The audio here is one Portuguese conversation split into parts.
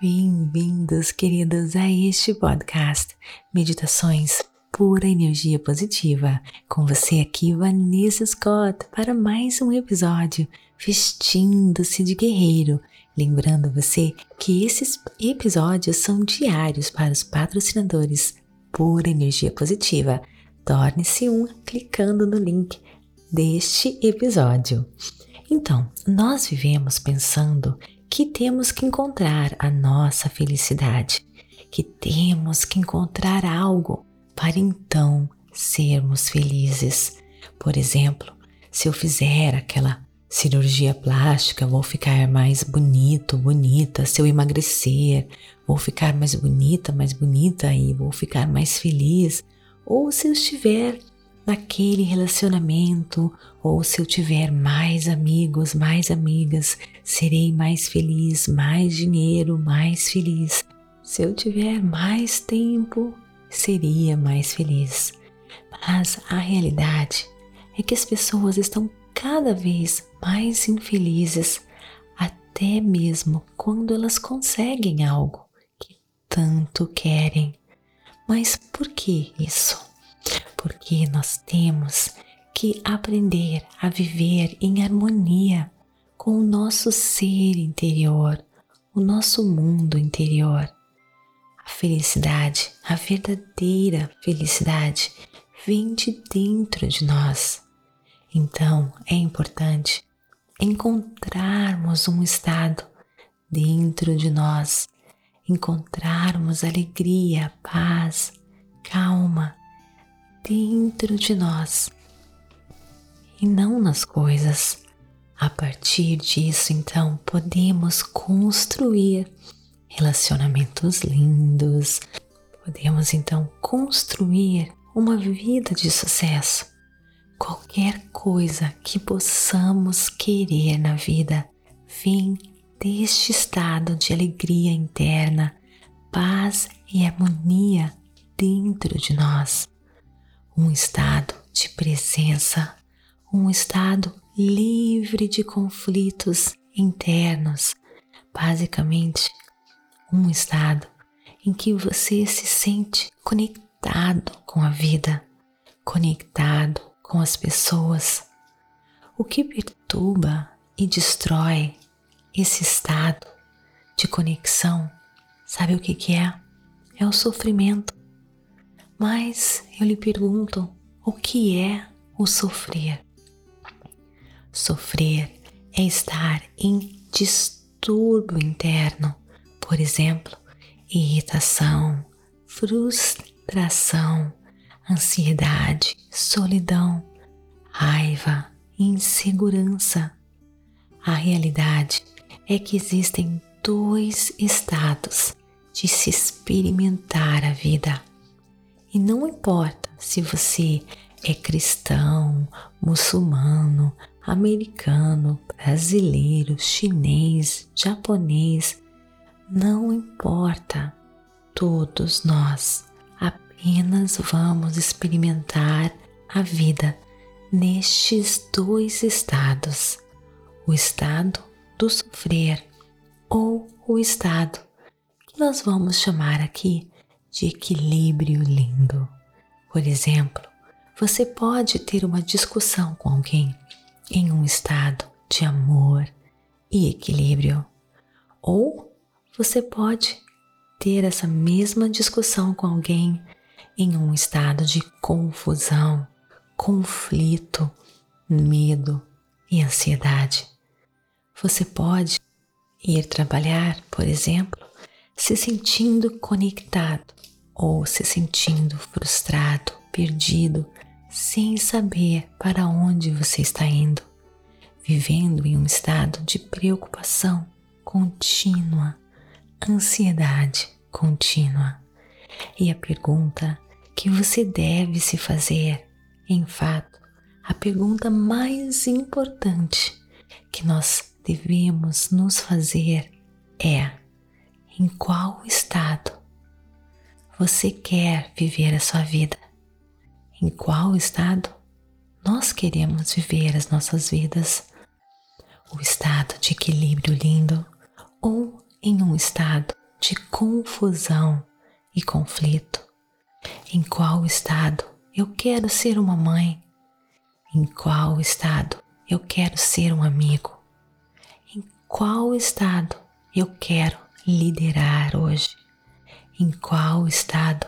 Bem-vindos, queridos, a este podcast Meditações Pura Energia Positiva. Com você aqui, Vanessa Scott, para mais um episódio Vestindo-se de Guerreiro. Lembrando você que esses episódios são diários para os patrocinadores Pura Energia Positiva. Torne-se um clicando no link deste episódio. Então, nós vivemos pensando que temos que encontrar a nossa felicidade, que temos que encontrar algo para então sermos felizes. Por exemplo, se eu fizer aquela cirurgia plástica, vou ficar mais bonito, bonita. Se eu emagrecer, vou ficar mais bonita, mais bonita e vou ficar mais feliz. Ou se eu estiver naquele relacionamento, ou se eu tiver mais amigos, mais amigas, serei mais feliz, mais dinheiro, mais feliz. Se eu tiver mais tempo, seria mais feliz. Mas a realidade é que as pessoas estão cada vez mais infelizes, até mesmo quando elas conseguem algo que tanto querem. Mas por que isso? Porque nós temos que aprender a viver em harmonia com o nosso ser interior, o nosso mundo interior. A felicidade, a verdadeira felicidade, vem de dentro de nós. Então é importante encontrarmos um estado dentro de nós, encontrarmos alegria, paz, calma dentro de nós e não nas coisas. A partir disso, então, podemos construir relacionamentos lindos, podemos então construir uma vida de sucesso. Qualquer coisa que possamos querer na vida vem deste estado de alegria interna, paz e harmonia dentro de nós um estado de presença, um estado livre de conflitos internos, basicamente um estado em que você se sente conectado com a vida, conectado com as pessoas. O que perturba e destrói esse estado de conexão, sabe o que, que é? É o sofrimento. Mas eu lhe pergunto: o que é o sofrer? Sofrer é estar em distúrbio interno, por exemplo, irritação, frustração, ansiedade, solidão, raiva, insegurança. A realidade é que existem dois estados de se experimentar a vida e não importa se você é cristão, muçulmano, americano, brasileiro, chinês, japonês, não importa. Todos nós apenas vamos experimentar a vida nestes dois estados: o estado do sofrer ou o estado que nós vamos chamar aqui de equilíbrio lindo. Por exemplo, você pode ter uma discussão com alguém em um estado de amor e equilíbrio, ou você pode ter essa mesma discussão com alguém em um estado de confusão, conflito, medo e ansiedade. Você pode ir trabalhar, por exemplo, se sentindo conectado ou se sentindo frustrado, perdido, sem saber para onde você está indo, vivendo em um estado de preocupação contínua, ansiedade contínua. E a pergunta que você deve se fazer, em fato, a pergunta mais importante que nós devemos nos fazer é: em qual estado você quer viver a sua vida? Em qual estado nós queremos viver as nossas vidas? O estado de equilíbrio lindo ou em um estado de confusão e conflito? Em qual estado eu quero ser uma mãe? Em qual estado eu quero ser um amigo? Em qual estado eu quero liderar hoje? Em qual estado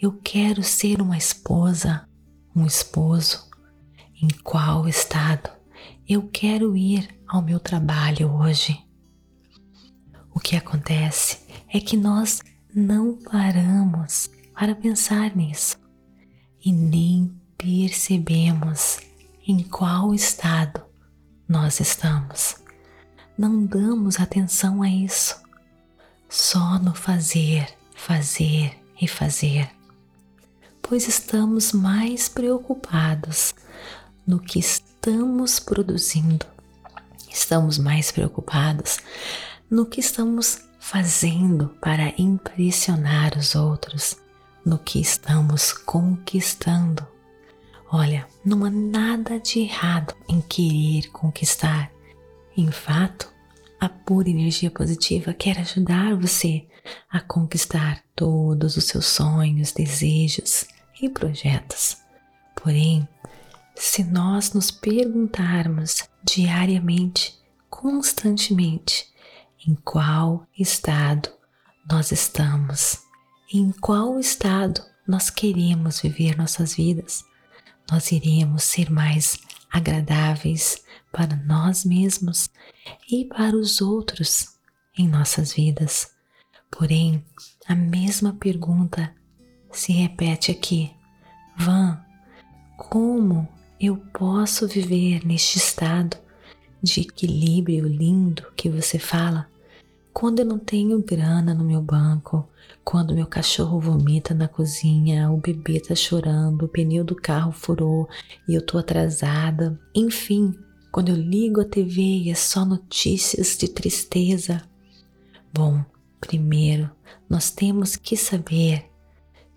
eu quero ser uma esposa, um esposo? Em qual estado eu quero ir ao meu trabalho hoje? O que acontece é que nós não paramos para pensar nisso e nem percebemos em qual estado nós estamos. Não damos atenção a isso, só no fazer, fazer e fazer, pois estamos mais preocupados no que estamos produzindo, estamos mais preocupados no que estamos fazendo para impressionar os outros, no que estamos conquistando. Olha, não há nada de errado em querer conquistar. Em fato, a pura energia positiva quer ajudar você a conquistar todos os seus sonhos, desejos e projetos. Porém, se nós nos perguntarmos diariamente, constantemente, em qual estado nós estamos, em qual estado nós queremos viver nossas vidas, nós iremos ser mais agradáveis para nós mesmos e para os outros em nossas vidas. Porém, a mesma pergunta se repete aqui: Van, como eu posso viver neste estado de equilíbrio lindo que você fala quando eu não tenho grana no meu banco, quando meu cachorro vomita na cozinha, o bebê tá chorando, o pneu do carro furou e eu tô atrasada. Enfim, quando eu ligo a TV e é só notícias de tristeza. Bom, primeiro nós temos que saber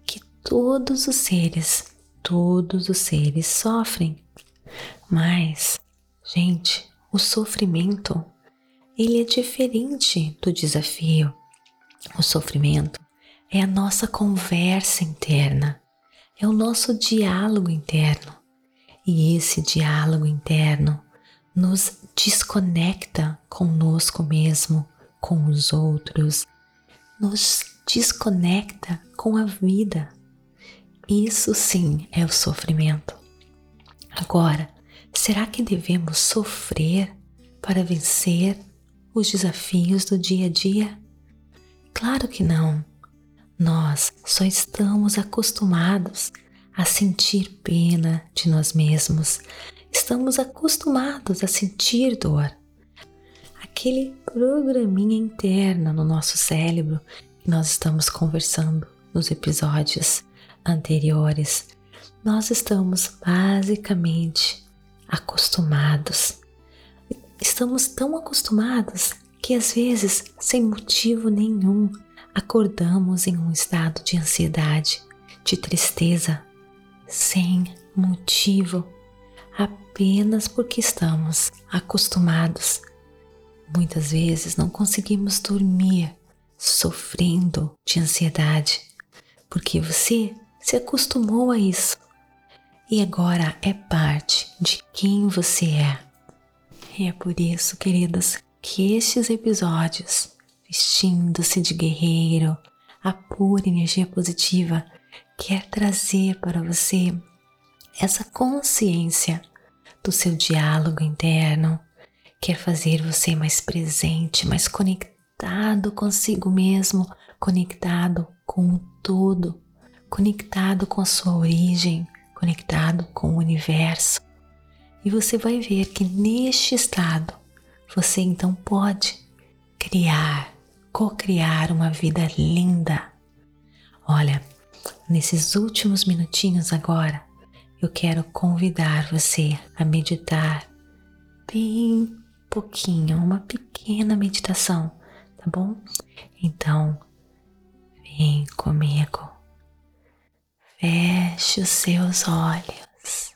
que todos os seres, todos os seres sofrem. Mas, gente, o sofrimento ele é diferente do desafio. O sofrimento é a nossa conversa interna, é o nosso diálogo interno. E esse diálogo interno nos desconecta conosco mesmo, com os outros, nos desconecta com a vida. Isso sim é o sofrimento. Agora, será que devemos sofrer para vencer os desafios do dia a dia? Claro que não. Nós só estamos acostumados a sentir pena de nós mesmos. Estamos acostumados a sentir dor. Aquele programinha interno no nosso cérebro que nós estamos conversando nos episódios anteriores, nós estamos basicamente acostumados Estamos tão acostumados que às vezes, sem motivo nenhum, acordamos em um estado de ansiedade, de tristeza, sem motivo, apenas porque estamos acostumados. Muitas vezes não conseguimos dormir sofrendo de ansiedade, porque você se acostumou a isso e agora é parte de quem você é. E é por isso, queridos, que estes episódios, vestindo-se de guerreiro, a pura energia positiva, quer trazer para você essa consciência do seu diálogo interno, quer fazer você mais presente, mais conectado consigo mesmo, conectado com o todo, conectado com a sua origem, conectado com o universo. E você vai ver que neste estado você então pode criar, co-criar uma vida linda. Olha, nesses últimos minutinhos agora, eu quero convidar você a meditar bem pouquinho, uma pequena meditação, tá bom? Então, vem comigo. Feche os seus olhos.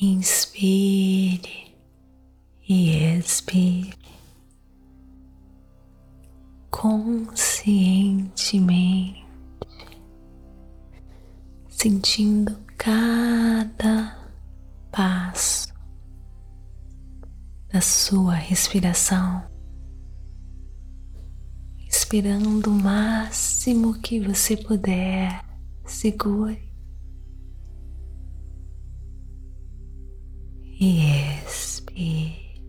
Inspire e expire. conscientemente, sentindo cada passo da sua respiração, inspirando o máximo que você puder, segure e expire.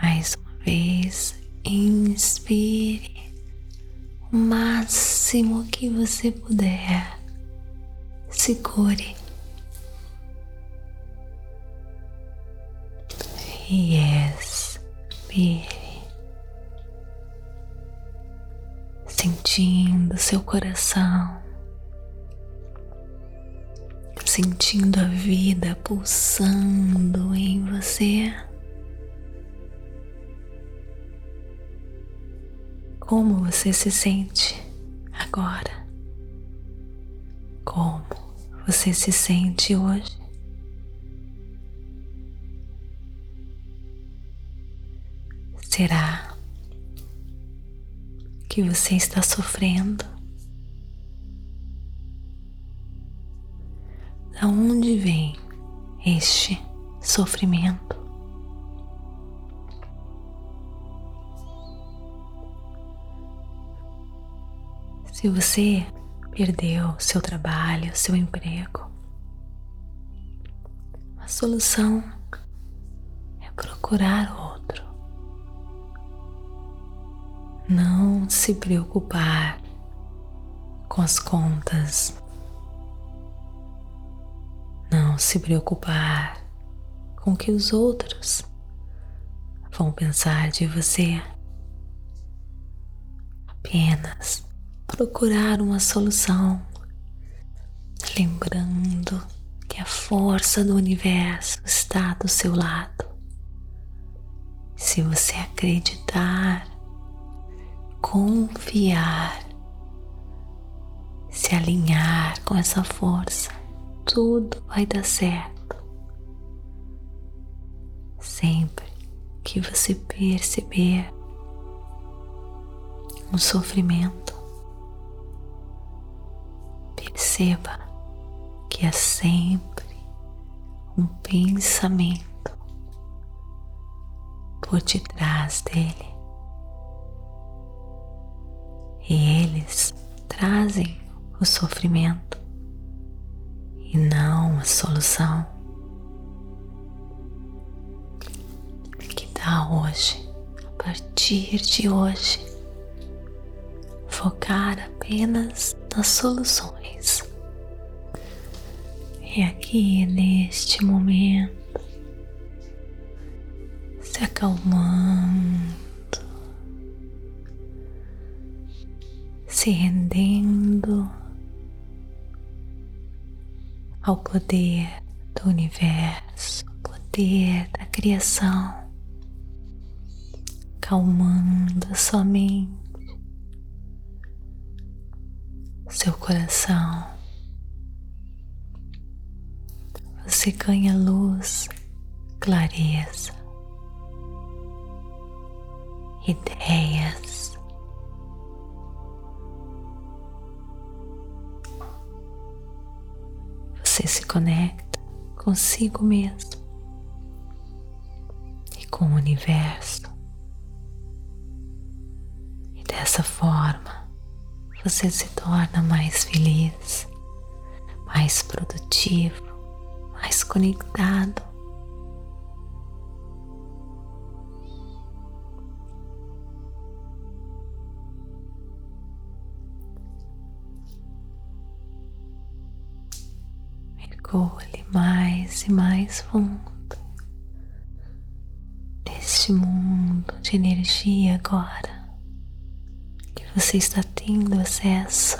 Mais uma vez, inspire o máximo que você puder. Segure e expire, sentindo seu coração, sentindo a vida pulsando em você. Como você se sente agora? Como você se sente hoje? Será que você está sofrendo? Da onde vem este sofrimento? Se você perdeu seu trabalho, seu emprego, a solução é procurar Não se preocupar com as contas. Não se preocupar com o que os outros vão pensar de você. Apenas procurar uma solução, lembrando que a força do universo está do seu lado. Se você acreditar, confiar, se alinhar com essa força, tudo vai dar certo. Sempre que você perceber um sofrimento, Perceba que é sempre um pensamento por detrás dele. E eles trazem o sofrimento e não a solução. Que tal hoje, a partir de hoje, focar apenas nas soluções. E aqui neste momento, se acalmando, se rendendo ao poder do universo, poder da criação, calmando sua mente seu coração. Você ganha luz, clareza, ideias. Conecta consigo mesmo e com o universo. E dessa forma, você se torna mais feliz, mais produtivo, mais conectado. Mergulhe mais e mais fundo neste mundo de energia agora você está tendo acesso.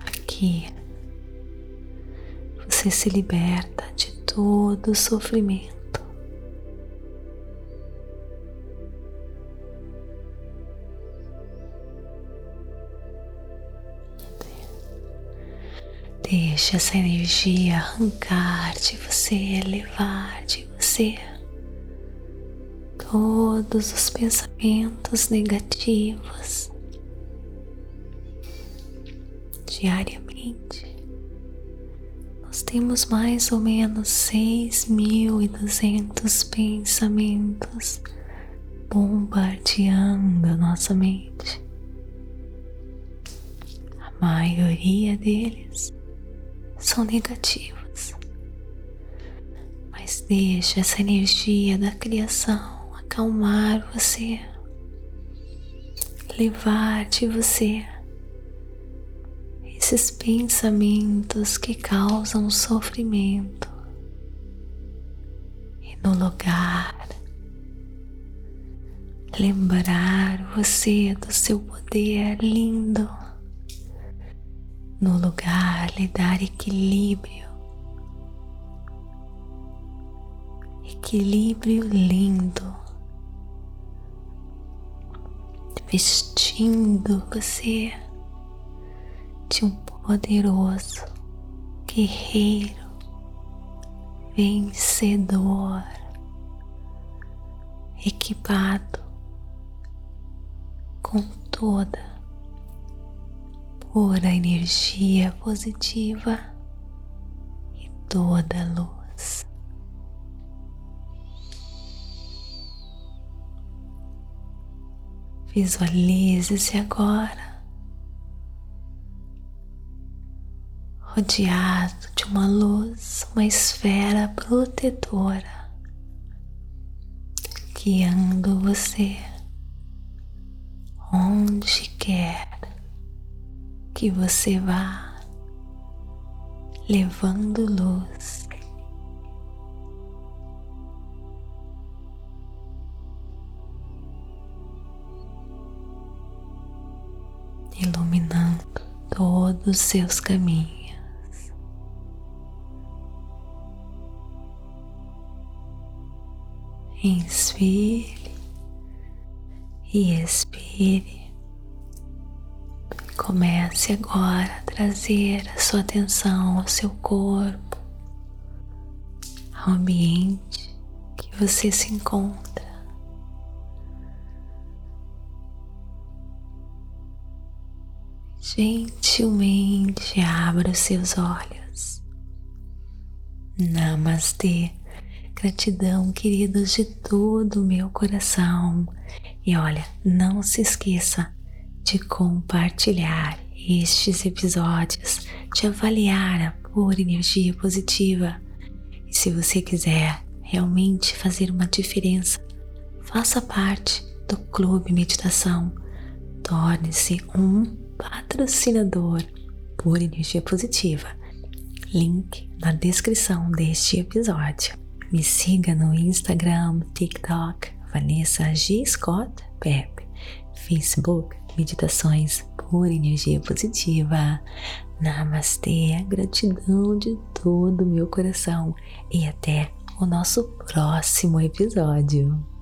Aqui você se liberta de todo o sofrimento. Deixa essa energia arrancar de você, levar de você todos os pensamentos negativos diariamente. Nós temos mais ou menos 6.200 pensamentos bombardeando nossa mente. A maioria deles são negativos. Mas deixa essa energia da criação acalmar você, levar de você esses pensamentos que causam sofrimento e no lugar lembrar você do seu poder lindo, no lugar lhe dar equilíbrio, equilíbrio lindo, vestindo você de um poderoso guerreiro, vencedor, equipado com toda pura energia positiva e toda luz. Visualize-se agora rodeado de uma luz, uma esfera protetora, guiando você onde quer que você vá, levando luz. Iluminando todos os seus caminhos. Inspire e expire. Comece agora a trazer a sua atenção ao seu corpo, ao ambiente que você se encontra. Gentilmente abra os seus olhos. Namastê. Gratidão, queridos, de todo o meu coração. E olha, não se esqueça de compartilhar estes episódios, de avaliar a pura energia positiva. E se você quiser realmente fazer uma diferença, faça parte do Clube Meditação. Torne-se um patrocinador por energia positiva. Link na descrição deste episódio. Me siga no Instagram, TikTok, Vanessa G. Scott Pepe, Facebook, Meditações por Energia Positiva. Namastê, gratidão de todo o meu coração e até o nosso próximo episódio.